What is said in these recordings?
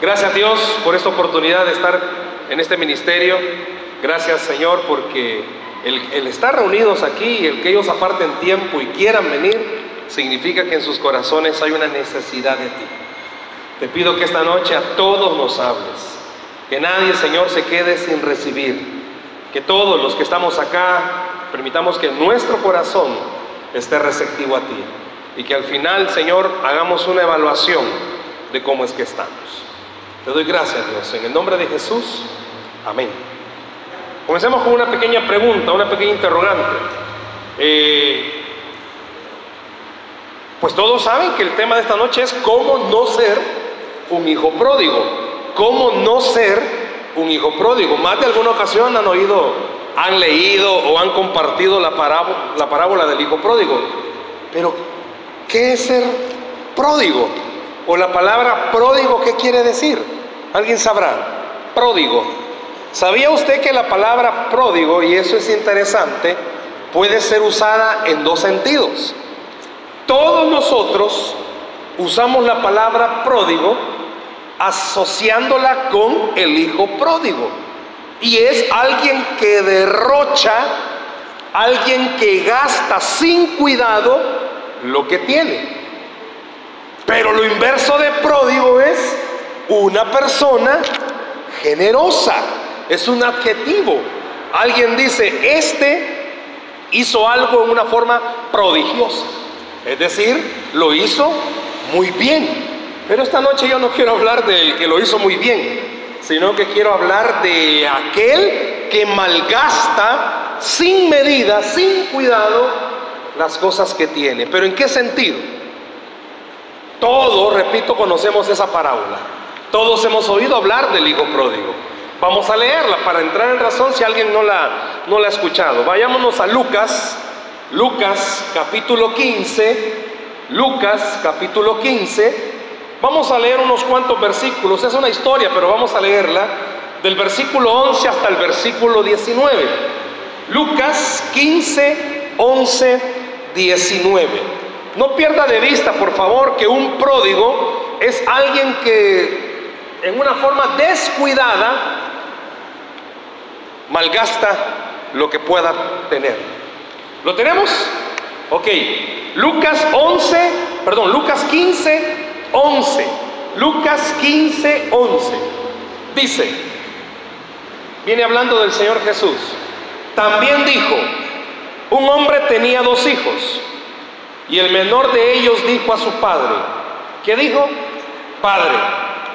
Gracias a Dios por esta oportunidad de estar en este ministerio. Gracias Señor porque el, el estar reunidos aquí, el que ellos aparten tiempo y quieran venir, significa que en sus corazones hay una necesidad de ti. Te pido que esta noche a todos nos hables, que nadie, Señor, se quede sin recibir, que todos los que estamos acá permitamos que nuestro corazón esté receptivo a ti y que al final, Señor, hagamos una evaluación de cómo es que estamos. Te doy gracias, Dios, en el nombre de Jesús. Amén. Comencemos con una pequeña pregunta, una pequeña interrogante. Eh, pues todos saben que el tema de esta noche es cómo no ser un hijo pródigo. Cómo no ser un hijo pródigo. Más de alguna ocasión han oído, han leído o han compartido la parábola del hijo pródigo. Pero, ¿qué es ser pródigo? O la palabra pródigo, ¿qué quiere decir? ¿Alguien sabrá? Pródigo. ¿Sabía usted que la palabra pródigo, y eso es interesante, puede ser usada en dos sentidos? Todos nosotros usamos la palabra pródigo asociándola con el hijo pródigo. Y es alguien que derrocha, alguien que gasta sin cuidado lo que tiene. Pero lo inverso de pródigo es una persona generosa. Es un adjetivo. Alguien dice, este hizo algo en una forma prodigiosa. Es decir, lo hizo muy bien. Pero esta noche yo no quiero hablar del que lo hizo muy bien, sino que quiero hablar de aquel que malgasta sin medida, sin cuidado, las cosas que tiene. Pero ¿en qué sentido? Todos, repito, conocemos esa parábola. Todos hemos oído hablar del hijo pródigo. Vamos a leerla para entrar en razón si alguien no la, no la ha escuchado. Vayámonos a Lucas Lucas capítulo 15, Lucas capítulo 15, vamos a leer unos cuantos versículos, es una historia, pero vamos a leerla del versículo 11 hasta el versículo 19. Lucas 15, 11, 19. No pierda de vista, por favor, que un pródigo es alguien que en una forma descuidada malgasta lo que pueda tener. ¿Lo tenemos? Ok. Lucas 11, perdón, Lucas 15, 11. Lucas 15, 11. Dice, viene hablando del Señor Jesús. También dijo, un hombre tenía dos hijos y el menor de ellos dijo a su padre, ¿qué dijo? Padre,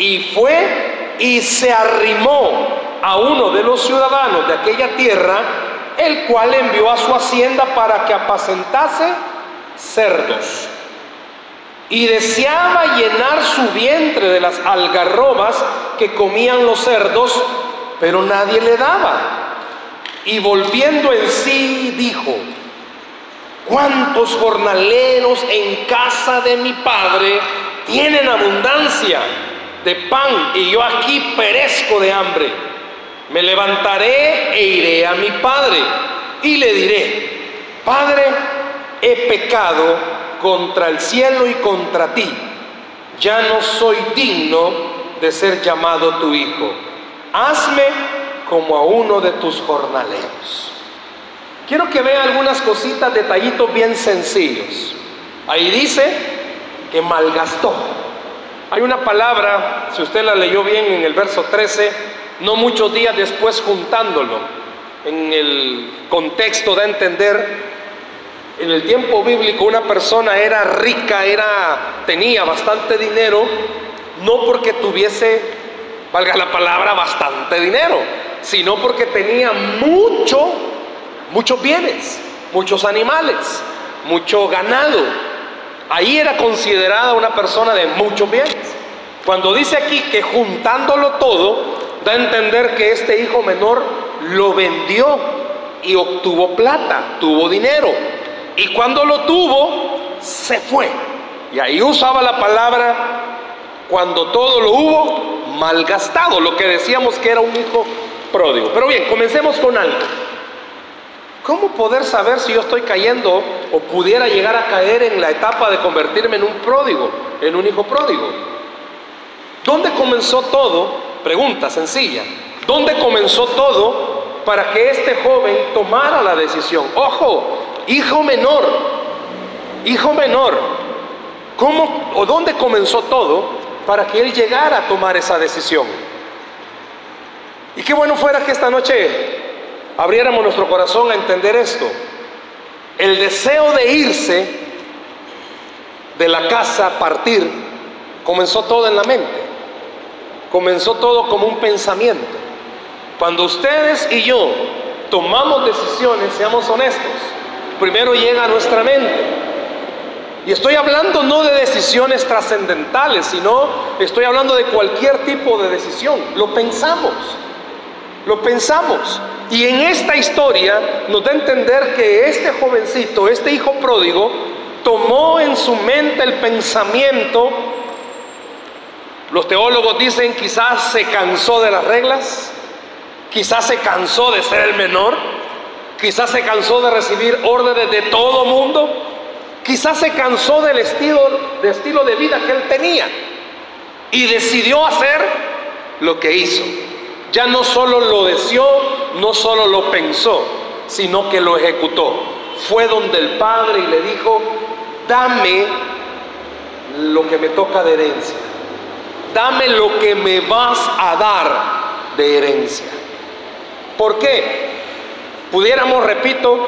Y fue y se arrimó a uno de los ciudadanos de aquella tierra el cual envió a su hacienda para que apacentase cerdos. Y deseaba llenar su vientre de las algarrobas que comían los cerdos, pero nadie le daba. Y volviendo en sí dijo, ¿cuántos jornaleros en casa de mi padre tienen abundancia de pan y yo aquí perezco de hambre? Me levantaré e iré a mi padre y le diré, Padre, he pecado contra el cielo y contra ti. Ya no soy digno de ser llamado tu hijo. Hazme como a uno de tus jornaleros. Quiero que vea algunas cositas, detallitos bien sencillos. Ahí dice que malgastó. Hay una palabra, si usted la leyó bien en el verso 13, no muchos días después juntándolo. En el contexto de entender, en el tiempo bíblico una persona era rica, era, tenía bastante dinero, no porque tuviese, valga la palabra, bastante dinero, sino porque tenía mucho, muchos bienes, muchos animales, mucho ganado. Ahí era considerada una persona de muchos bienes. Cuando dice aquí que juntándolo todo, da a entender que este hijo menor lo vendió y obtuvo plata, tuvo dinero. Y cuando lo tuvo, se fue. Y ahí usaba la palabra cuando todo lo hubo malgastado, lo que decíamos que era un hijo pródigo. Pero bien, comencemos con algo. ¿Cómo poder saber si yo estoy cayendo o pudiera llegar a caer en la etapa de convertirme en un pródigo, en un hijo pródigo? ¿Dónde comenzó todo? Pregunta sencilla. ¿Dónde comenzó todo para que este joven tomara la decisión? Ojo, hijo menor, hijo menor. ¿Cómo o dónde comenzó todo para que él llegara a tomar esa decisión. Y qué bueno fuera que esta noche abriéramos nuestro corazón a entender esto. El deseo de irse de la casa, partir, comenzó todo en la mente. Comenzó todo como un pensamiento. Cuando ustedes y yo tomamos decisiones, seamos honestos, primero llega a nuestra mente. Y estoy hablando no de decisiones trascendentales, sino estoy hablando de cualquier tipo de decisión. Lo pensamos, lo pensamos. Y en esta historia nos da a entender que este jovencito, este hijo pródigo, tomó en su mente el pensamiento, los teólogos dicen quizás se cansó de las reglas, quizás se cansó de ser el menor, quizás se cansó de recibir órdenes de todo mundo, Quizás se cansó del estilo de, estilo de vida que él tenía y decidió hacer lo que hizo. Ya no solo lo deseó, no solo lo pensó, sino que lo ejecutó. Fue donde el padre y le dijo, dame lo que me toca de herencia. Dame lo que me vas a dar de herencia. ¿Por qué? Pudiéramos, repito,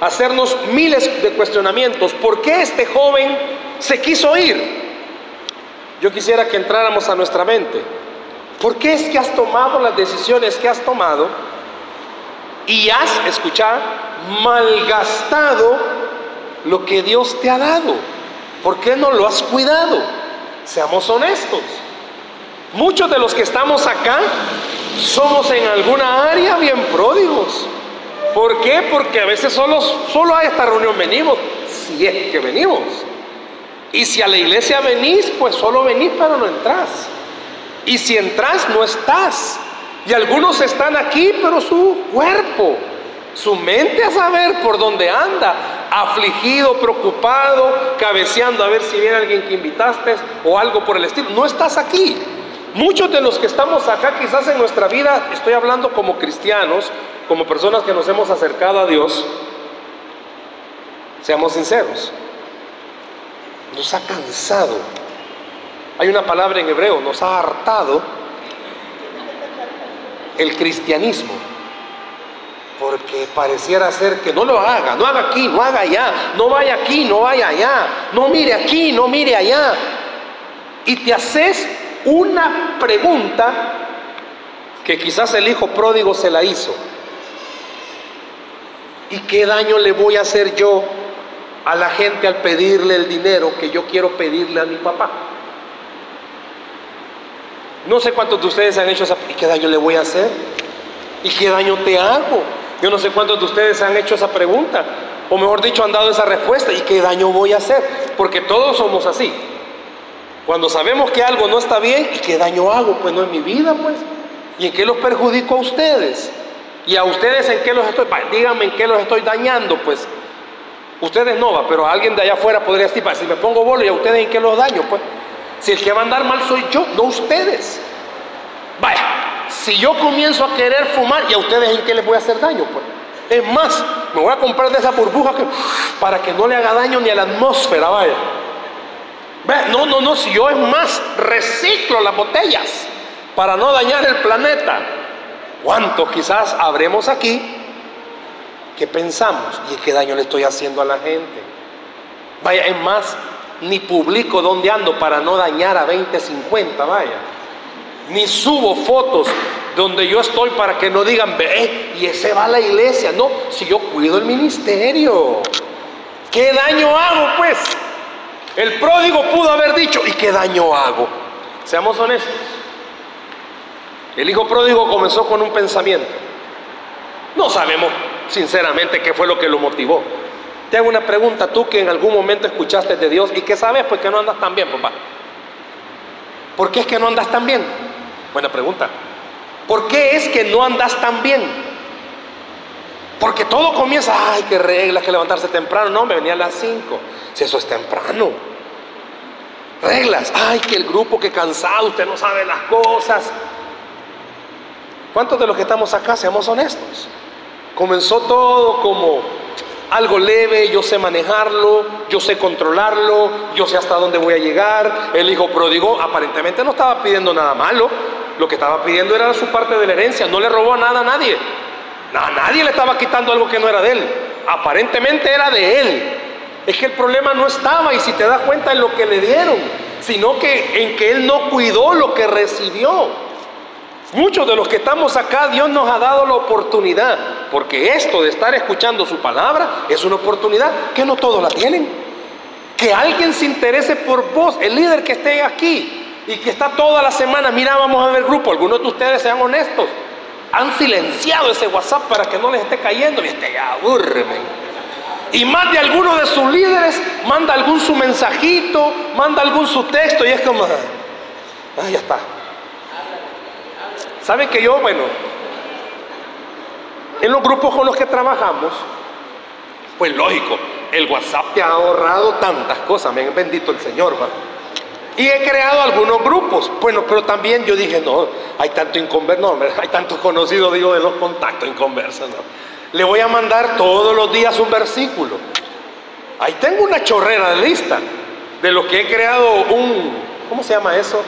hacernos miles de cuestionamientos. ¿Por qué este joven se quiso ir? Yo quisiera que entráramos a nuestra mente. ¿Por qué es que has tomado las decisiones que has tomado y has, escuchar, malgastado lo que Dios te ha dado? ¿Por qué no lo has cuidado? Seamos honestos. Muchos de los que estamos acá somos en alguna área bien pródigos. ¿Por qué? Porque a veces solo, solo a esta reunión venimos, si es que venimos. Y si a la iglesia venís, pues solo venís pero no entras. Y si entras, no estás. Y algunos están aquí, pero su cuerpo, su mente a saber por dónde anda, afligido, preocupado, cabeceando a ver si viene alguien que invitaste o algo por el estilo. No estás aquí. Muchos de los que estamos acá, quizás en nuestra vida, estoy hablando como cristianos, como personas que nos hemos acercado a Dios, seamos sinceros, nos ha cansado. Hay una palabra en hebreo, nos ha hartado el cristianismo. Porque pareciera ser que no lo haga, no haga aquí, no haga allá, no vaya aquí, no vaya allá, no mire aquí, no mire allá. Y te haces una pregunta que quizás el hijo pródigo se la hizo. ¿Y qué daño le voy a hacer yo a la gente al pedirle el dinero que yo quiero pedirle a mi papá? No sé cuántos de ustedes han hecho esa... ¿Y qué daño le voy a hacer? ¿Y qué daño te hago? Yo no sé cuántos de ustedes han hecho esa pregunta. O mejor dicho, han dado esa respuesta. ¿Y qué daño voy a hacer? Porque todos somos así. Cuando sabemos que algo no está bien, ¿y qué daño hago? Pues no en mi vida, pues. ¿Y en qué los perjudico a ustedes? ¿Y a ustedes en qué los estoy? Díganme en qué los estoy dañando, pues. Ustedes no, va, pero alguien de allá afuera podría decir, si me pongo bolo y a ustedes en qué los daño, pues. Si el que va a andar mal soy yo, no ustedes. Vaya, si yo comienzo a querer fumar, ¿y a ustedes en qué les voy a hacer daño, pues? Es más, me voy a comprar de esa burbuja para que no le haga daño ni a la atmósfera, vaya. No, no, no, si yo es más, reciclo las botellas para no dañar el planeta. ¿Cuántos quizás habremos aquí que pensamos? ¿Y qué daño le estoy haciendo a la gente? Vaya, es más, ni publico dónde ando para no dañar a 20, 50, vaya. Ni subo fotos donde yo estoy para que no digan, ve, y ese va a la iglesia. No, si yo cuido el ministerio. ¿Qué daño hago pues? El pródigo pudo haber dicho, ¿y qué daño hago? Seamos honestos. El hijo pródigo comenzó con un pensamiento. No sabemos sinceramente qué fue lo que lo motivó. Te hago una pregunta, tú que en algún momento escuchaste de Dios y que sabes pues que no andas tan bien, papá. ¿Por qué es que no andas tan bien? Buena pregunta. ¿Por qué es que no andas tan bien? Porque todo comienza, ay, qué reglas, que levantarse temprano. No, me venía a las 5. Si eso es temprano. Reglas, ay, que el grupo, que cansado, usted no sabe las cosas. ¿Cuántos de los que estamos acá, seamos honestos? Comenzó todo como algo leve, yo sé manejarlo, yo sé controlarlo, yo sé hasta dónde voy a llegar. El hijo pródigo aparentemente no estaba pidiendo nada malo, lo que estaba pidiendo era su parte de la herencia, no le robó nada a nadie. A nadie le estaba quitando algo que no era de él, aparentemente era de él. Es que el problema no estaba, y si te das cuenta, en lo que le dieron, sino que en que él no cuidó lo que recibió. Muchos de los que estamos acá, Dios nos ha dado la oportunidad, porque esto de estar escuchando su palabra es una oportunidad que no todos la tienen. Que alguien se interese por vos, el líder que esté aquí y que está toda la semana, mira, vamos a ver grupo, algunos de ustedes sean honestos, han silenciado ese WhatsApp para que no les esté cayendo y esté ya, Y más de alguno de sus líderes manda algún su mensajito, manda algún su texto y es como, ah, ya está, ¿Saben que yo, bueno, en los grupos con los que trabajamos, pues lógico, el WhatsApp te ha ahorrado tantas cosas, me bendito el Señor, Y he creado algunos grupos, bueno, pero también yo dije, no, hay tanto inconverso, no, hay tantos conocidos, digo, de los contactos inconversos, no. Le voy a mandar todos los días un versículo. Ahí tengo una chorrera de lista de lo que he creado un, ¿cómo se llama eso?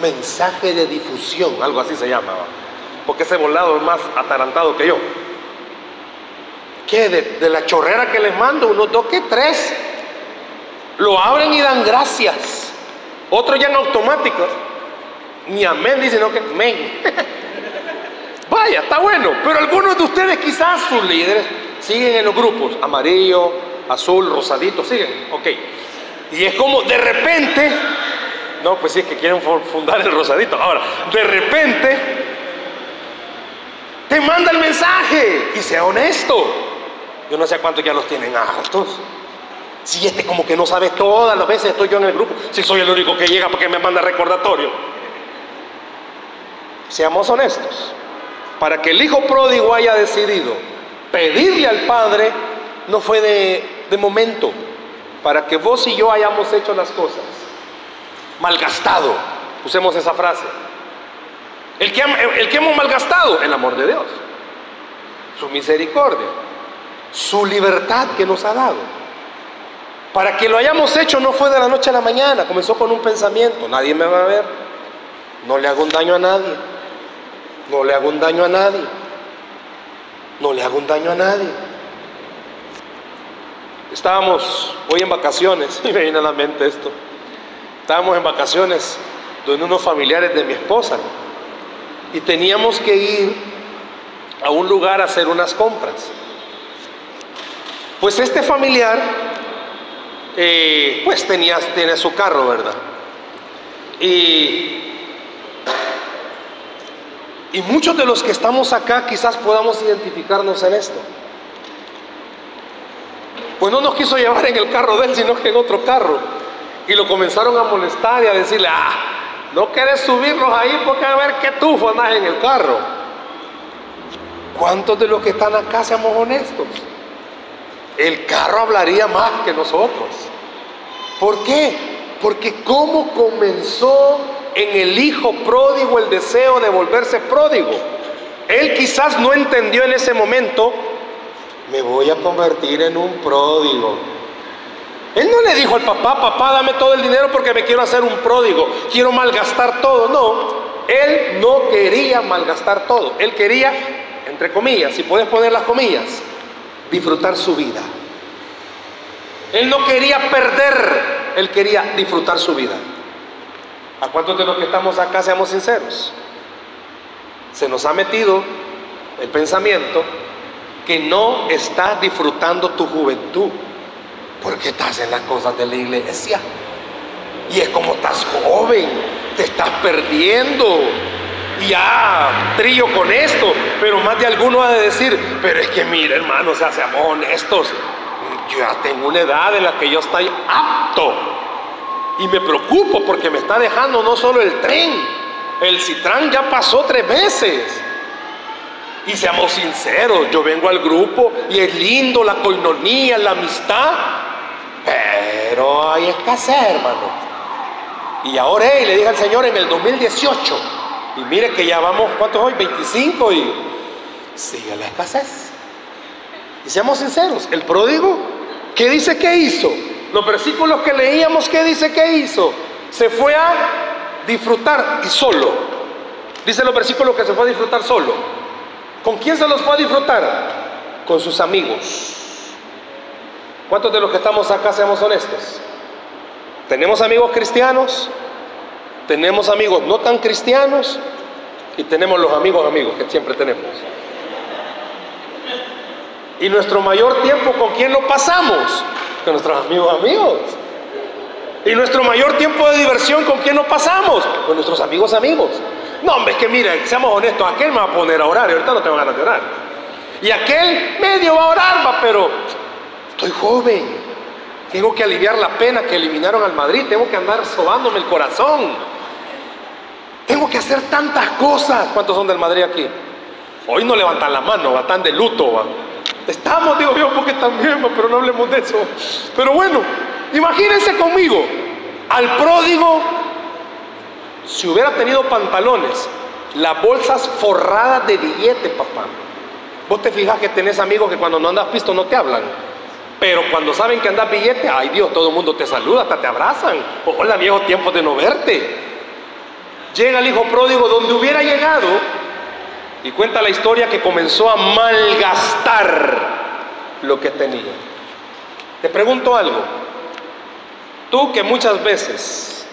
Mensaje de difusión, algo así se llama, porque ese volado es más atarantado que yo. ¿Qué? De, la chorrera que les mando, unos dos que tres, lo abren y dan gracias. Otros ya en automático, ni amén dicen, sino que amén. Vaya, está bueno, pero algunos de ustedes quizás sus líderes siguen en los grupos, amarillo, azul, rosadito, siguen, ok. Y es como de repente no, pues sí, es que quieren fundar el rosadito. Ahora, de repente, te manda el mensaje y sea honesto. Yo no sé cuántos ya los tienen hartos. Si este como que no sabe todas las veces estoy yo en el grupo, si soy el único que llega porque me manda recordatorio. Seamos honestos. Para que el hijo pródigo haya decidido pedirle al Padre, no fue de, de momento. Para que vos y yo hayamos hecho las cosas malgastado. Usemos esa frase. El que, el que hemos malgastado, el amor de Dios, su misericordia, su libertad que nos ha dado. Para que lo hayamos hecho no fue de la noche a la mañana, comenzó con un pensamiento, nadie me va a ver, no le hago un daño a nadie, no le hago un daño a nadie, no le hago un daño a nadie. Estábamos hoy en vacaciones y me viene a la mente esto. Estábamos en vacaciones donde unos familiares de mi esposa y teníamos que ir a un lugar a hacer unas compras. Pues este familiar, eh, pues tenía, tiene su carro, ¿verdad? Y, y muchos de los que estamos acá quizás podamos identificarnos en esto. Pues no nos quiso llevar en el carro de él, sino que en otro carro. Y lo comenzaron a molestar y a decirle, ah, no quieres subirnos ahí porque a ver qué tufo andas en el carro. ¿Cuántos de los que están acá seamos honestos? El carro hablaría más que nosotros. ¿Por qué? Porque cómo comenzó en el hijo pródigo el deseo de volverse pródigo. Él quizás no entendió en ese momento, me voy a convertir en un pródigo. Él no le dijo al papá, papá, dame todo el dinero porque me quiero hacer un pródigo, quiero malgastar todo. No, él no quería malgastar todo. Él quería, entre comillas, si puedes poner las comillas, disfrutar su vida. Él no quería perder, él quería disfrutar su vida. ¿A cuántos de los que estamos acá seamos sinceros? Se nos ha metido el pensamiento que no estás disfrutando tu juventud porque estás en las cosas de la iglesia. Y es como estás joven, te estás perdiendo. Ya trillo con esto, pero más de alguno ha de decir, pero es que mire hermano, o sea, seamos honestos, yo ya tengo una edad en la que yo estoy apto. Y me preocupo porque me está dejando no solo el tren, el Citrán ya pasó tres veces. Y seamos sinceros, yo vengo al grupo y es lindo la coinonía, la amistad, pero hay escasez, hermano. Y ahora le dije al Señor en el 2018, y mire que ya vamos, ¿cuántos hoy? 25 y sigue la escasez. Y seamos sinceros, el pródigo, ¿qué dice que hizo? Los versículos que leíamos, ¿qué dice que hizo? Se fue a disfrutar y solo. Dice los versículos que se fue a disfrutar solo. ¿Con quién se los fue a disfrutar? Con sus amigos. ¿Cuántos de los que estamos acá seamos honestos? Tenemos amigos cristianos, tenemos amigos no tan cristianos y tenemos los amigos amigos que siempre tenemos. Y nuestro mayor tiempo, ¿con quién lo pasamos? Con nuestros amigos amigos. Y nuestro mayor tiempo de diversión, ¿con quién lo pasamos? Con nuestros amigos amigos. No, hombre, es que mire, seamos honestos, aquel me va a poner a orar ahorita no tengo ganas de orar. Y aquel medio va a orar, va, pero estoy joven. Tengo que aliviar la pena que eliminaron al Madrid. Tengo que andar sobándome el corazón. Tengo que hacer tantas cosas. ¿Cuántos son del Madrid aquí? Hoy no levantan la mano, están de luto. Estamos, digo yo, porque también, pero no hablemos de eso. Pero bueno, imagínense conmigo, al pródigo, si hubiera tenido pantalones, las bolsas forradas de billetes, papá. Vos te fijas que tenés amigos que cuando no andas visto no te hablan. Pero cuando saben que andas billete, ay Dios, todo el mundo te saluda, hasta te abrazan. Hola viejo, tiempo de no verte. Llega el hijo pródigo donde hubiera llegado y cuenta la historia que comenzó a malgastar lo que tenía. Te pregunto algo. Tú que muchas veces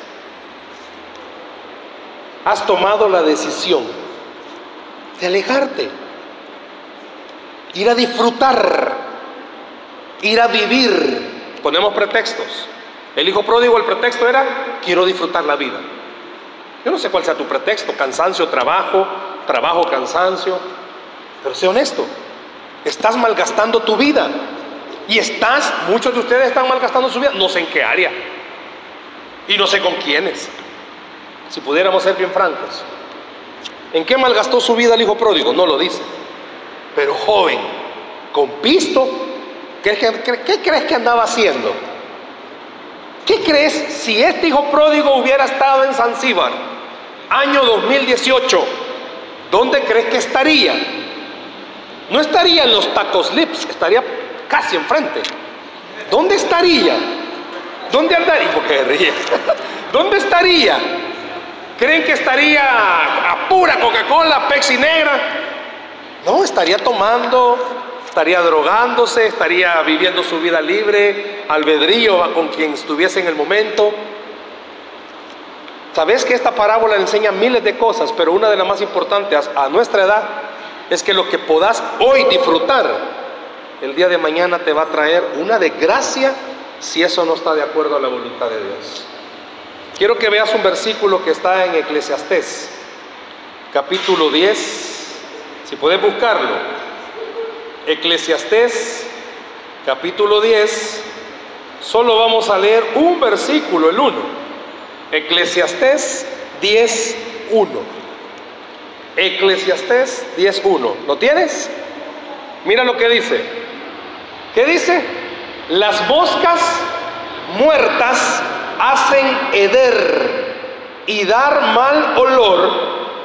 has tomado la decisión de alejarte, ir a disfrutar ir a vivir. Ponemos pretextos. El hijo pródigo, el pretexto era, quiero disfrutar la vida. Yo no sé cuál sea tu pretexto, cansancio, trabajo, trabajo, cansancio. Pero sé honesto, estás malgastando tu vida. Y estás, muchos de ustedes están malgastando su vida, no sé en qué área. Y no sé con quiénes. Si pudiéramos ser bien francos. ¿En qué malgastó su vida el hijo pródigo? No lo dice. Pero joven, con pisto, ¿Qué, crees que andaba haciendo? ¿Qué crees si este hijo pródigo hubiera estado en Zanzíbar, año 2018? ¿Dónde crees que estaría? No estaría en los tacos lips, estaría casi enfrente. ¿Dónde estaría? ¿Dónde andaría? Porque ríe. ¿Dónde estaría? ¿Creen que estaría a pura Coca-Cola, Pepsi negra? No, estaría tomando estaría drogándose, estaría viviendo su vida libre, albedrío con quien estuviese en el momento. Sabes que esta parábola enseña miles de cosas, pero una de las más importantes a nuestra edad es que lo que podás hoy disfrutar, el día de mañana te va a traer una desgracia si eso no está de acuerdo a la voluntad de Dios. Quiero que veas un versículo que está en Eclesiastés, capítulo 10, si puedes buscarlo. Eclesiastés capítulo 10, solo vamos a leer un versículo, el 1. Eclesiastés 10, 1. Eclesiastés 10, 1. ¿Lo tienes? Mira lo que dice. ¿Qué dice? Las moscas muertas hacen heder y dar mal olor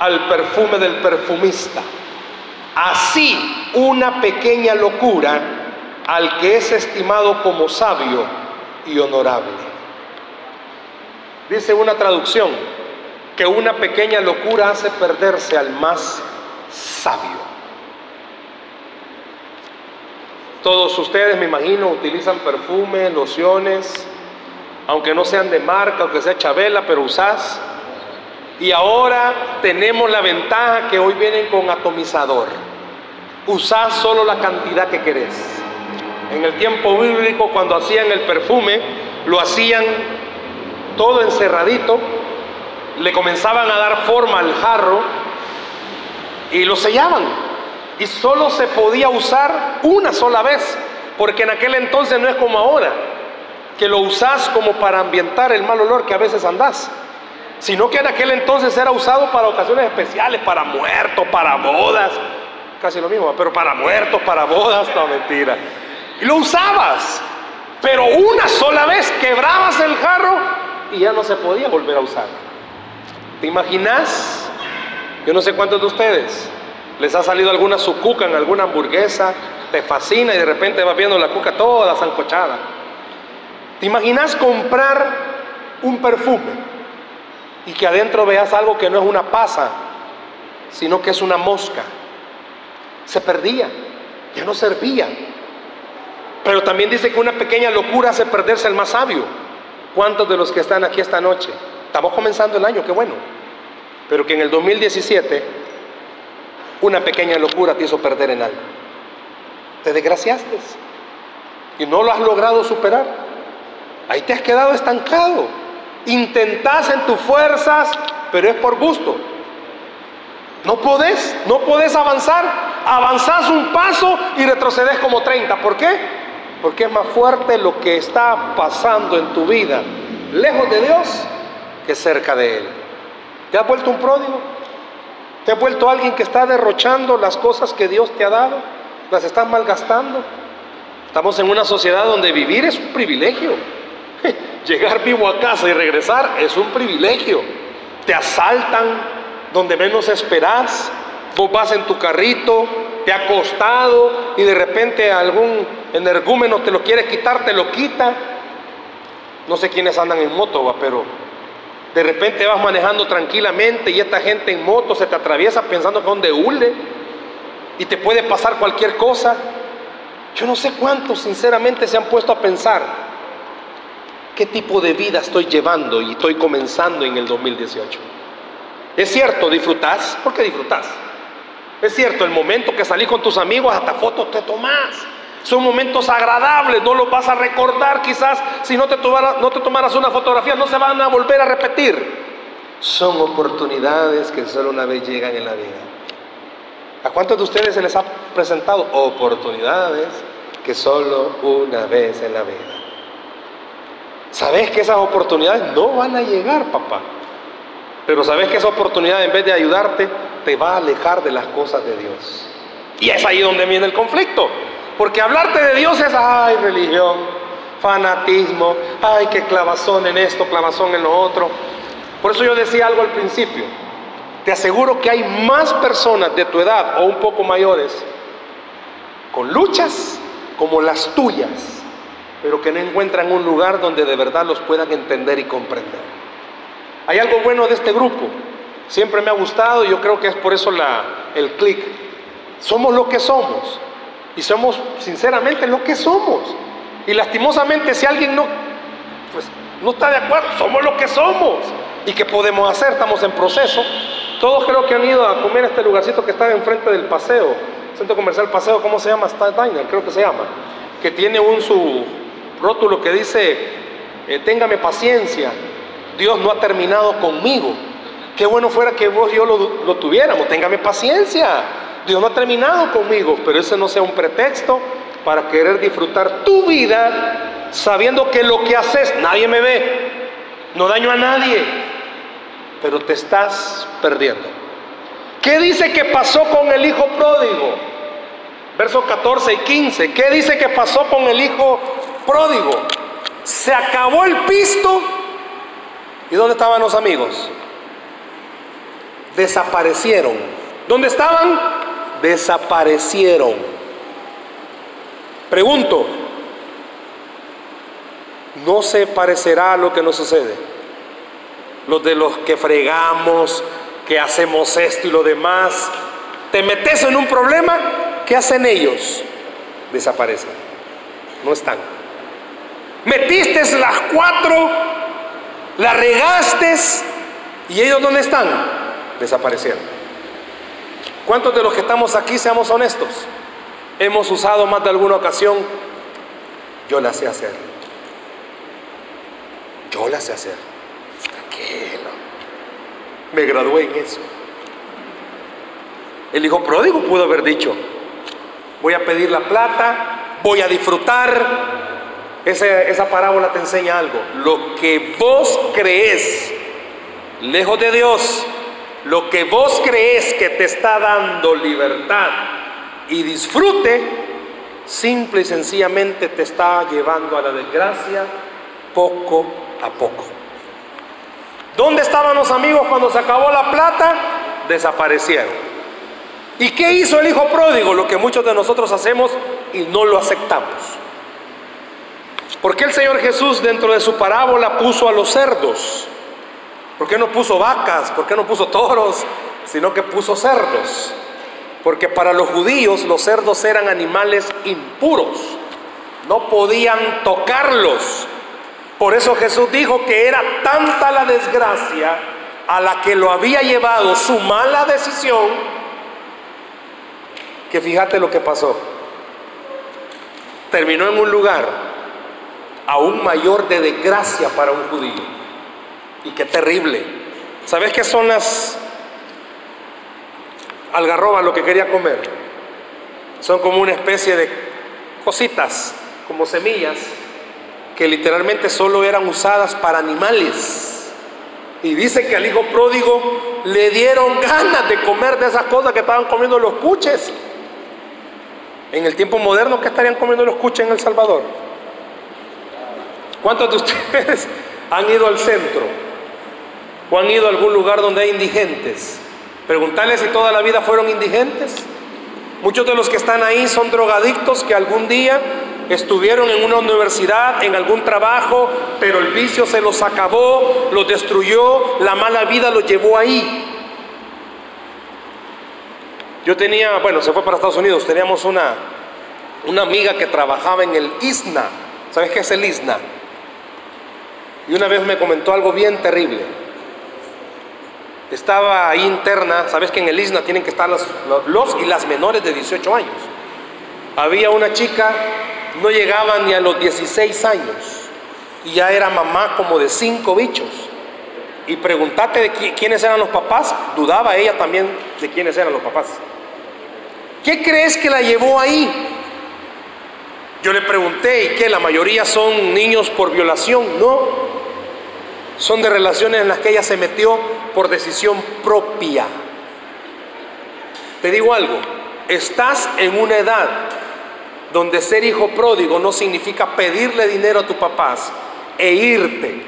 al perfume del perfumista. Así una pequeña locura al que es estimado como sabio y honorable. Dice una traducción que una pequeña locura hace perderse al más sabio. Todos ustedes, me imagino, utilizan perfumes, lociones, aunque no sean de marca, aunque sea Chabela, pero usás. Y ahora tenemos la ventaja que hoy vienen con atomizador. Usás solo la cantidad que querés. En el tiempo bíblico, cuando hacían el perfume, lo hacían todo encerradito le comenzaban a dar forma al jarro y lo sellaban. Y solo se podía usar una sola vez, porque en aquel entonces no es como ahora, que lo usás como para ambientar el mal olor que a veces andás, sino que en aquel entonces era usado para ocasiones especiales, para muertos, para bodas, casi lo mismo, pero para muertos, para bodas, no mentira. Y lo usabas, pero una sola vez quebrabas el jarro y ya no se podía volver a usar. ¿Te imaginas? Yo no sé cuántos de ustedes les ha salido alguna sucuca en alguna hamburguesa, te fascina y de repente vas viendo la cuca toda zancochada. ¿Te imaginas comprar un perfume y que adentro veas algo que no es una pasa, sino que es una mosca? Se perdía, ya no servía. Pero también dice que una pequeña locura hace perderse el más sabio. ¿Cuántos de los que están aquí esta noche? Estamos comenzando el año, qué bueno. Pero que en el 2017 una pequeña locura te hizo perder en algo. Te desgraciaste y no lo has logrado superar. Ahí te has quedado estancado. Intentás en tus fuerzas, pero es por gusto. No podés, no podés avanzar. Avanzás un paso y retrocedes como 30. ¿Por qué? Porque es más fuerte lo que está pasando en tu vida, lejos de Dios, que cerca de Él. ¿Te has vuelto un pródigo? ¿Te has vuelto alguien que está derrochando las cosas que Dios te ha dado? ¿Las estás malgastando? Estamos en una sociedad donde vivir es un privilegio. Llegar vivo a casa y regresar es un privilegio. Te asaltan donde menos esperás. Vos vas en tu carrito, te ha costado y de repente algún energúmeno te lo quiere quitar, te lo quita. No sé quiénes andan en moto, pero de repente vas manejando tranquilamente y esta gente en moto se te atraviesa pensando que donde hule y te puede pasar cualquier cosa. Yo no sé cuántos sinceramente se han puesto a pensar qué tipo de vida estoy llevando y estoy comenzando en el 2018. Es cierto, disfrutás, porque disfrutás. Es cierto, el momento que salís con tus amigos, hasta fotos te tomás. Son momentos agradables, no los vas a recordar quizás si no te, no te tomaras una fotografía, no se van a volver a repetir. Son oportunidades que solo una vez llegan en la vida. ¿A cuántos de ustedes se les ha presentado oportunidades que solo una vez en la vida? Sabes que esas oportunidades no van a llegar, papá. Pero sabes que esa oportunidad en vez de ayudarte, te va a alejar de las cosas de Dios. Y es ahí donde viene el conflicto. Porque hablarte de Dios es, ay, religión, fanatismo, ay, qué clavazón en esto, clavazón en lo otro. Por eso yo decía algo al principio. Te aseguro que hay más personas de tu edad o un poco mayores con luchas como las tuyas, pero que no encuentran un lugar donde de verdad los puedan entender y comprender. Hay algo bueno de este grupo. Siempre me ha gustado y yo creo que es por eso el clic. Somos lo que somos y somos sinceramente lo que somos. Y lastimosamente si alguien no, pues, no está de acuerdo, somos lo que somos. ¿Y qué podemos hacer? Estamos en proceso. Todos creo que han ido a comer a este lugarcito que está enfrente del paseo, centro comercial paseo, ¿cómo se llama? Star Diner, creo que se llama. Que tiene un su rótulo que dice, eh, téngame paciencia, Dios no ha terminado conmigo. Qué bueno fuera que vos y yo lo, lo tuviéramos, téngame paciencia. Dios no ha terminado conmigo, pero ese no sea un pretexto para querer disfrutar tu vida sabiendo que lo que haces nadie me ve, no daño a nadie, pero te estás perdiendo. ¿Qué dice que pasó con el hijo pródigo? Versos 14 y 15. ¿Qué dice que pasó con el hijo pródigo? Se acabó el pisto. ¿Y dónde estaban los amigos? Desaparecieron. ¿Dónde estaban? desaparecieron. Pregunto, ¿no se parecerá a lo que nos sucede? Los de los que fregamos, que hacemos esto y lo demás, te metes en un problema, ¿qué hacen ellos? Desaparecen, no están. Metiste las cuatro, las regaste y ellos ¿dónde están? Desaparecieron. ¿Cuántos de los que estamos aquí, seamos honestos, hemos usado más de alguna ocasión? Yo la sé hacer. Yo la sé hacer. Tranquilo. me gradué en eso. El hijo pródigo pudo haber dicho, voy a pedir la plata, voy a disfrutar. Esa, parábola te enseña algo. Lo que vos crees, lejos de Dios, lo que vos crees que te está dando libertad y disfrute, simple y sencillamente te está llevando a la desgracia poco a poco. ¿Dónde estaban los amigos cuando se acabó la plata? Desaparecieron. ¿Y qué hizo el hijo pródigo? Lo que muchos de nosotros hacemos y no lo aceptamos. ¿Por qué el Señor Jesús dentro de su parábola puso a los cerdos? ¿Por qué no puso vacas? ¿Por qué no puso toros? Sino que puso cerdos. Porque para los judíos los cerdos eran animales impuros. No podían tocarlos. Por eso Jesús dijo que era tanta la desgracia a la que lo había llevado su mala decisión que fíjate lo que pasó. Terminó en un lugar aún mayor de desgracia para un judío. Y qué terrible. ¿Sabes qué son las algarrobas lo que quería comer? Son como una especie de cositas, como semillas, que literalmente solo eran usadas para animales. Y dice que al hijo pródigo le dieron ganas de comer de esas cosas que estaban comiendo los cuches. En el tiempo moderno, ¿qué estarían comiendo los cuches en El Salvador? ¿Cuántos de ustedes han ido al centro? ¿O han ido a algún lugar donde hay indigentes? Preguntarles si toda la vida fueron indigentes. Muchos de los que están ahí son drogadictos que algún día estuvieron en una universidad, en algún trabajo, pero el vicio se los acabó, los destruyó, la mala vida los llevó ahí. Yo tenía, bueno, se fue para Estados Unidos, teníamos una, una amiga que trabajaba en el ISNA. ¿Sabes qué es el ISNA? Y una vez me comentó algo bien terrible. Estaba ahí interna, sabes que en el ISNA tienen que estar los, y las menores de 18 años. Había una chica, no llegaba ni a los 16 años, y ya era mamá como de cinco bichos. Y preguntate de quiénes eran los papás, dudaba ella también de quiénes eran los papás. ¿Qué crees que la llevó ahí? Yo le pregunté, ¿y qué? La mayoría son niños por violación. No, son de relaciones en las que ella se metió por decisión propia. Te digo algo, estás en una edad donde ser hijo pródigo no significa pedirle dinero a tus papás e irte.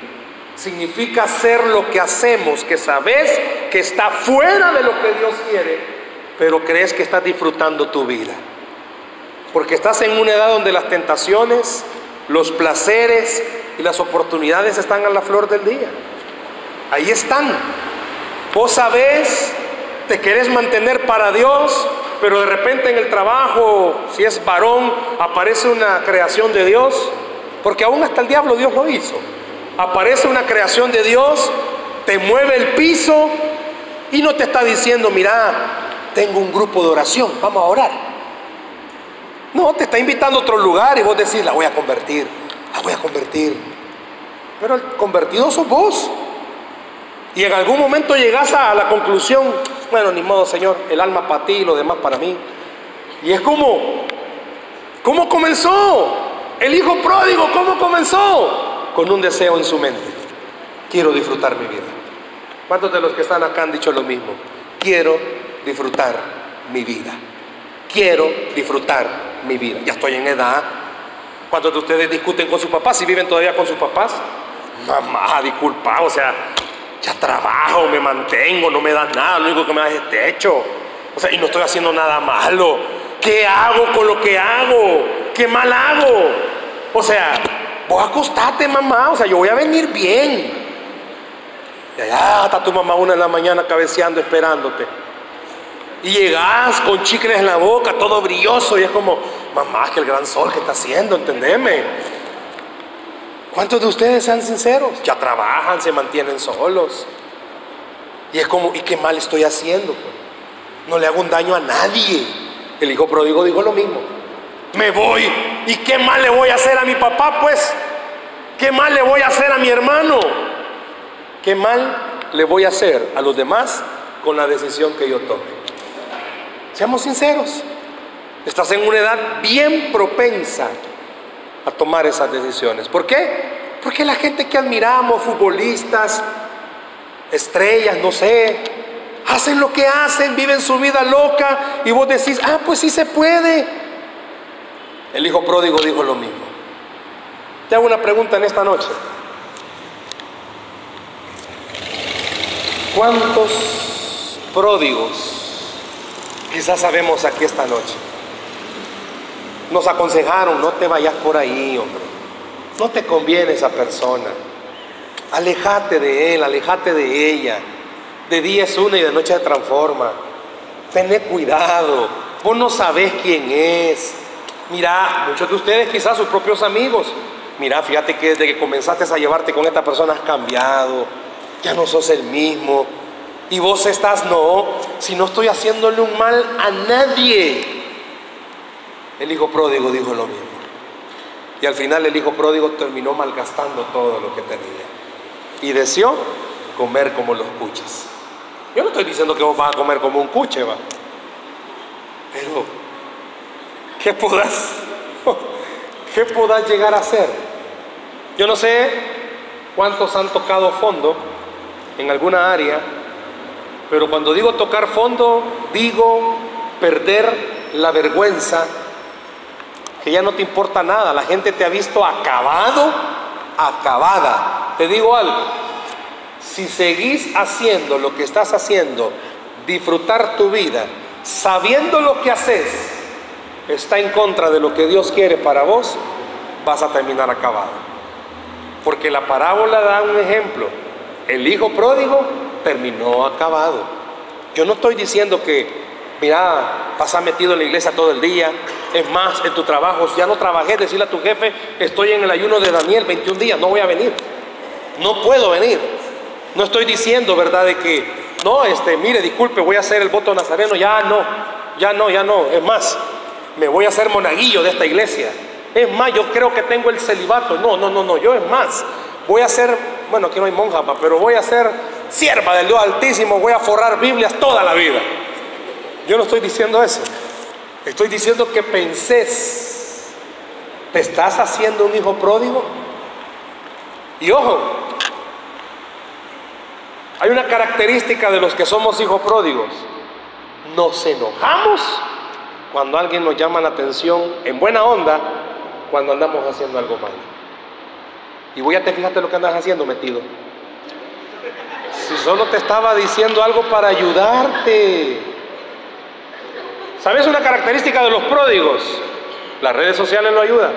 Significa hacer lo que hacemos, que sabes que está fuera de lo que Dios quiere pero crees que estás disfrutando tu vida. Porque estás en una edad donde las tentaciones, los placeres y las oportunidades están a la flor del día. Ahí están. Vos sabés, te querés mantener para Dios, pero de repente en el trabajo, si es varón, aparece una creación de Dios, porque aún hasta el diablo Dios lo hizo. Aparece una creación de Dios, te mueve el piso y no te está diciendo, mira, tengo un grupo de oración, vamos a orar. No, te está invitando a otro lugar y vos decís, la voy a convertir, la voy a convertir. Pero el convertido sos vos. Y en algún momento llegas a la conclusión, bueno, ni modo, Señor, el alma para ti y lo demás para mí. Y es como, ¿cómo comenzó? El hijo pródigo, ¿cómo comenzó? Con un deseo en su mente. Quiero disfrutar mi vida. ¿Cuántos de los que están acá han dicho lo mismo? Quiero disfrutar mi vida. Quiero disfrutar mi vida. Ya estoy en edad. ¿Cuántos de ustedes discuten con sus papás? Si viven todavía con sus papás. Mamá, disculpa, o sea, ya trabajo, me mantengo, no me das nada, lo único que me das es techo. O sea, y no estoy haciendo nada malo. ¿Qué hago con lo que hago? ¿Qué mal hago? O sea, vos acostate, mamá, o sea, yo voy a venir bien. Y allá está tu mamá una en la mañana cabeceando, esperándote. Y llegas con chicles en la boca, todo brilloso, y es como, mamá, que el gran sol que está haciendo, entendeme. ¿Cuántos de ustedes sean sinceros? Ya trabajan, se mantienen solos. Y es como, ¿y qué mal estoy haciendo? No le hago un daño a nadie. El hijo pródigo dijo lo mismo. Me voy. ¿Y qué mal le voy a hacer a mi papá? Pues, ¿qué mal le voy a hacer a mi hermano? ¿Qué mal le voy a hacer a los demás con la decisión que yo tome. Seamos sinceros, estás en una edad bien propensa a tomar esas decisiones. ¿Por qué? Porque la gente que admiramos, futbolistas, estrellas, no sé, hacen lo que hacen, viven su vida loca y vos decís, ah, pues sí se puede. El hijo pródigo dijo lo mismo. Te hago una pregunta en esta noche. ¿Cuántos pródigos quizás sabemos aquí esta noche? Nos aconsejaron, no te vayas por ahí, hombre. No te conviene esa persona. Alejate de él, alejate de ella. De día es una y de noche se transforma. Tené cuidado. Vos no sabés quién es. Mira, muchos de ustedes quizás sus propios amigos. Mira, fíjate que desde que comenzaste a llevarte con esta persona has cambiado. Ya no sos el mismo. Y vos estás, no, si no estoy haciéndole un mal a nadie. El hijo pródigo dijo lo mismo. Y al final el hijo pródigo terminó malgastando todo lo que tenía. Y deseó comer como los cuches. Yo no estoy diciendo que vos vas a comer como un cuche, va. Pero, ¿qué podás, qué podás llegar a hacer? Yo no sé cuántos han tocado fondo en alguna área, pero cuando digo tocar fondo, digo perder la vergüenza que ya no te importa nada, la gente te ha visto acabado, acabada. Te digo algo, si seguís haciendo lo que estás haciendo, disfrutar tu vida, sabiendo lo que haces, está en contra de lo que Dios quiere para vos, vas a terminar acabado. Porque la parábola da un ejemplo. El hijo pródigo terminó acabado. Yo no estoy diciendo que mira, pasar metido en la iglesia todo el día. Es más, en tu trabajo, ya no trabajé, decirle a tu jefe, estoy en el ayuno de Daniel 21 días, no voy a venir. No puedo venir. No estoy diciendo, ¿verdad?, de que, no, este, mire, disculpe, voy a hacer el voto nazareno, ya no, ya no, ya no. Es más, me voy a hacer monaguillo de esta iglesia. Es más, yo creo que tengo el celibato. No, no, no, no, yo es más, voy a ser, bueno, aquí no hay monja, pero voy a ser sierva del Dios Altísimo, voy a forrar Biblias toda la vida. Yo no estoy diciendo eso. Estoy diciendo que pensés, ¿te estás haciendo un hijo pródigo? Y ojo, hay una característica de los que somos hijos pródigos. Nos enojamos cuando alguien nos llama la atención en buena onda cuando andamos haciendo algo malo. Y voy a te fíjate lo que andas haciendo metido. Si solo te estaba diciendo algo para ayudarte. ¿Sabes una característica de los pródigos? Las redes sociales lo ayudan.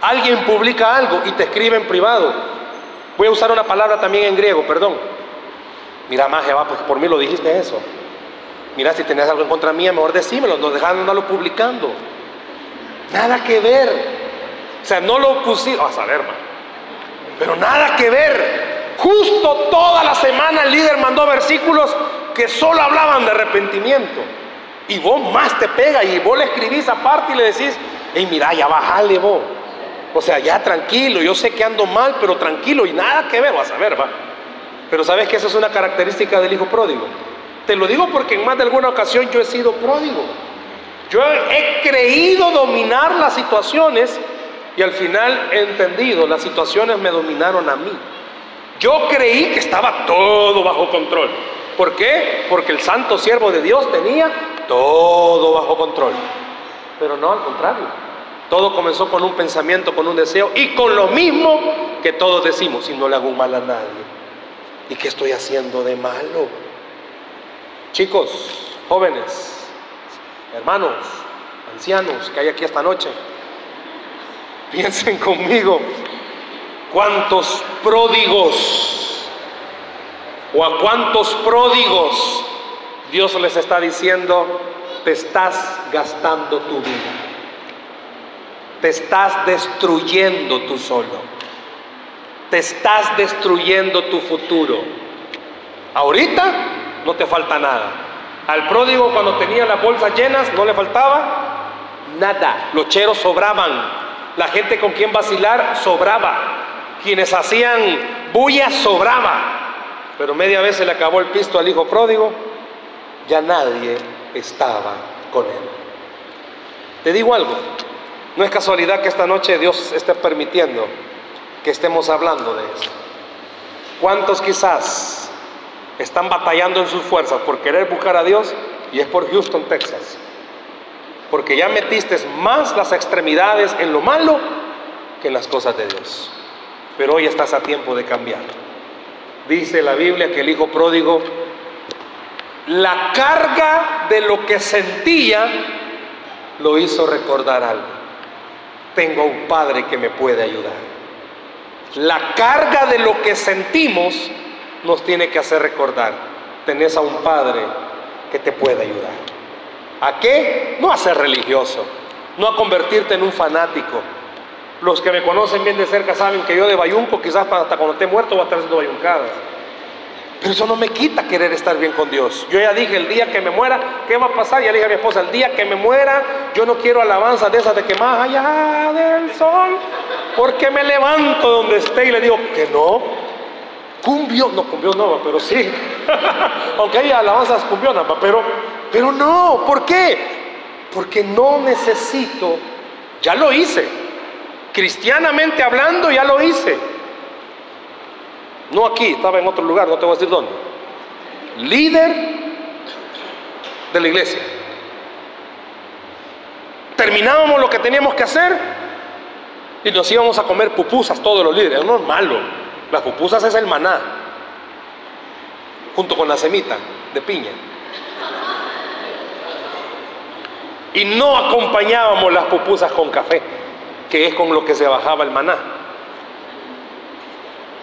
Alguien publica algo y te escribe en privado. Voy a usar una palabra también en griego, perdón. Mira, más va, pues por mí lo dijiste eso. Mira, si tenés algo en contra mía, mejor decímelo, no dejaron andarlo publicando. Nada que ver. O sea, no lo pusieron, a saber, hermano. Pero nada que ver. Justo toda la semana el líder mandó versículos que solo hablaban de arrepentimiento. Y vos más te pega y vos le escribís aparte y le decís, hey, mira, ya bajale vos. O sea, ya tranquilo, yo sé que ando mal, pero tranquilo y nada que ver, vas a ver, va. Pero sabes que esa es una característica del hijo pródigo. Te lo digo porque en más de alguna ocasión yo he sido pródigo. Yo he creído dominar las situaciones y al final he entendido, las situaciones me dominaron a mí. Yo creí que estaba todo bajo control. ¿Por qué? Porque el santo siervo de Dios tenía todo bajo control. Pero no, al contrario. Todo comenzó con un pensamiento, con un deseo y con lo mismo que todos decimos, si no le hago mal a nadie. ¿Y qué estoy haciendo de malo? Chicos, jóvenes, hermanos, ancianos que hay aquí esta noche, piensen conmigo, ¿cuántos pródigos o a cuántos pródigos Dios les está diciendo, te estás gastando tu vida. Te estás destruyendo tú solo. Te estás destruyendo tu futuro. Ahorita no te falta nada. Al pródigo cuando tenía las bolsas llenas no le faltaba nada. Los cheros sobraban. La gente con quien vacilar sobraba. Quienes hacían bulla sobraba. pero media vez se le acabó el pisto al hijo pródigo, ya nadie estaba con él. Te digo algo, no es casualidad que esta noche Dios esté permitiendo que estemos hablando de eso. ¿Cuántos quizás están batallando en sus fuerzas por querer buscar a Dios? Y es por Houston, Texas. Porque ya metiste más las extremidades en lo malo que en las cosas de Dios. Pero hoy estás a tiempo de cambiar. Dice la Biblia que el hijo pródigo, la carga de lo que sentía, lo hizo recordar algo. Tengo un padre que me puede ayudar. La carga de lo que sentimos nos tiene que hacer recordar. Tenés a un Padre que te puede ayudar. ¿A qué? No a ser religioso, no a convertirte en un fanático. Los que me conocen bien de cerca saben que yo de bayunco, quizás hasta cuando esté muerto, voy a estar haciendo bayuncadas. Pero eso no me quita querer estar bien con Dios. Yo ya dije, el día que me muera, ¿qué va a pasar? Ya le dije a mi esposa, el día que me muera, yo no quiero alabanza de esas de que más allá del sol, porque me levanto donde esté y le digo que no. Cumbio, no, cumbio no, pero sí. Aunque hay alabanzas cumbionas, pero, pero no, ¿por qué? Porque no necesito, ya lo hice. Cristianamente hablando, ya lo hice. No aquí, estaba en otro lugar, no te voy a decir dónde. Líder de la iglesia. Terminábamos lo que teníamos que hacer y nos íbamos a comer pupusas todos los líderes. No es malo. Las pupusas es el maná, junto con la semita de piña. Y no acompañábamos las pupusas con café, que es con lo que se bajaba el maná.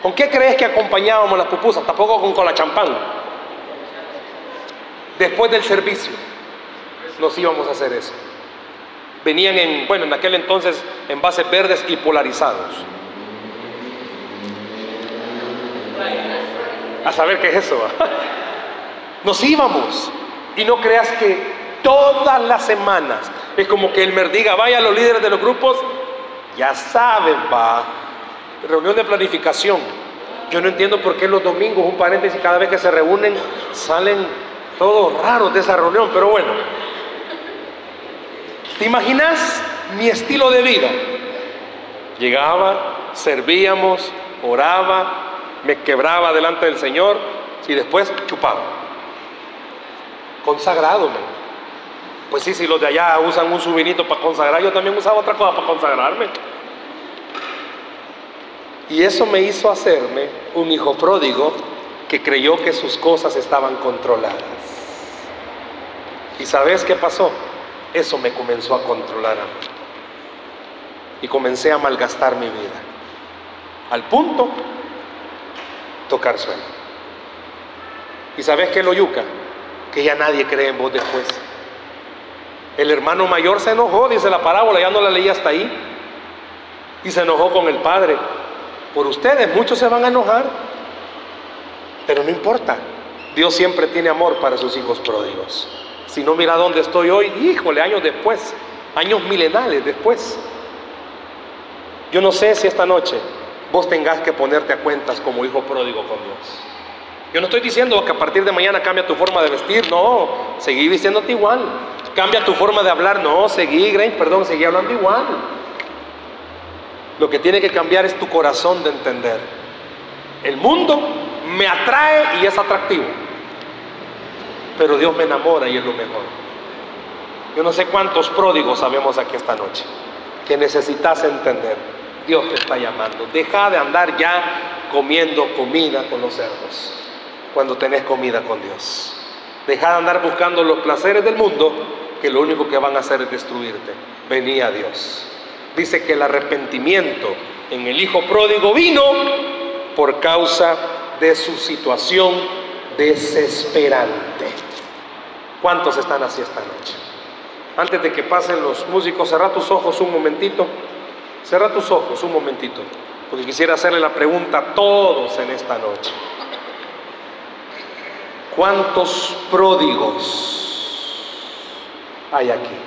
¿Con qué crees que acompañábamos las pupusas? Tampoco con cola champán. Después del servicio nos íbamos a hacer eso. Venían en, bueno, en aquel entonces en bases verdes y polarizados. A saber qué es eso. Nos íbamos. Y no creas que todas las semanas es como que el Merdiga vaya a los líderes de los grupos, ya saben, va, reunión de planificación. Yo no entiendo por qué los domingos, un paréntesis, cada vez que se reúnen salen todos raros de esa reunión, pero bueno. ¿Te imaginas mi estilo de vida? Llegaba, servíamos, oraba, me quebraba delante del Señor y después chupaba. Consagrado, Pues sí, si los de allá usan un subinito para consagrar, yo también usaba otra cosa para consagrarme. Y eso me hizo hacerme un hijo pródigo que creyó que sus cosas estaban controladas. ¿Y sabes qué pasó? Eso me comenzó a controlar a mí. Y comencé a malgastar mi vida. Al punto, tocar suelo. ¿Y sabes qué lo yuca? Que ya nadie cree en vos después. El hermano mayor se enojó, dice la parábola, ya no la leí hasta ahí. Y se enojó con el padre por ustedes. Muchos se van a enojar, pero no importa. Dios siempre tiene amor para sus hijos pródigos. Si no, mira dónde estoy hoy, híjole, años después, años milenales después. Yo no sé si esta noche vos tengas que ponerte a cuentas como hijo pródigo con Dios. Yo no estoy diciendo que a partir de mañana cambia tu forma de vestir, no, seguí vistiéndote igual. Cambia tu forma de hablar, no, seguí, perdón, seguí hablando igual. Lo que tiene que cambiar es tu corazón de entender. El mundo me atrae y es atractivo. Pero Dios me enamora y es lo mejor. Yo no sé cuántos pródigos sabemos aquí esta noche que necesitas entender. Dios te está llamando. Deja de andar ya comiendo comida con los cerdos cuando tenés comida con Dios. Deja de andar buscando los placeres del mundo que lo único que van a hacer es destruirte. Vení a Dios dice que el arrepentimiento en el hijo pródigo vino por causa de su situación desesperante. ¿Cuántos están así esta noche? Antes de que pasen los músicos, cerra tus ojos un momentito. Cerra tus ojos un momentito, porque quisiera hacerle la pregunta a todos en esta noche. ¿Cuántos pródigos hay aquí?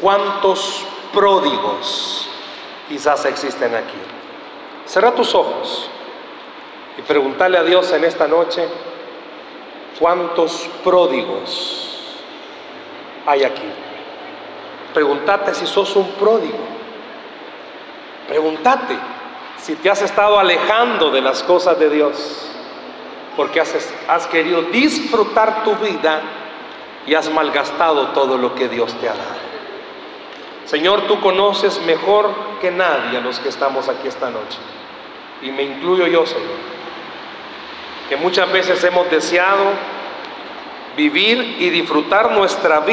¿Cuántos pródigos quizás existen aquí. Cierra tus ojos y preguntarle a Dios en esta noche cuántos pródigos hay aquí. Pregúntate si sos un pródigo. Pregúntate si te has estado alejando de las cosas de Dios porque has querido disfrutar tu vida y has malgastado todo lo que Dios te ha dado. Señor, tú conoces mejor que nadie a los que estamos aquí esta noche. Y me incluyo yo, Señor. Que muchas veces hemos deseado vivir y disfrutar nuestra vida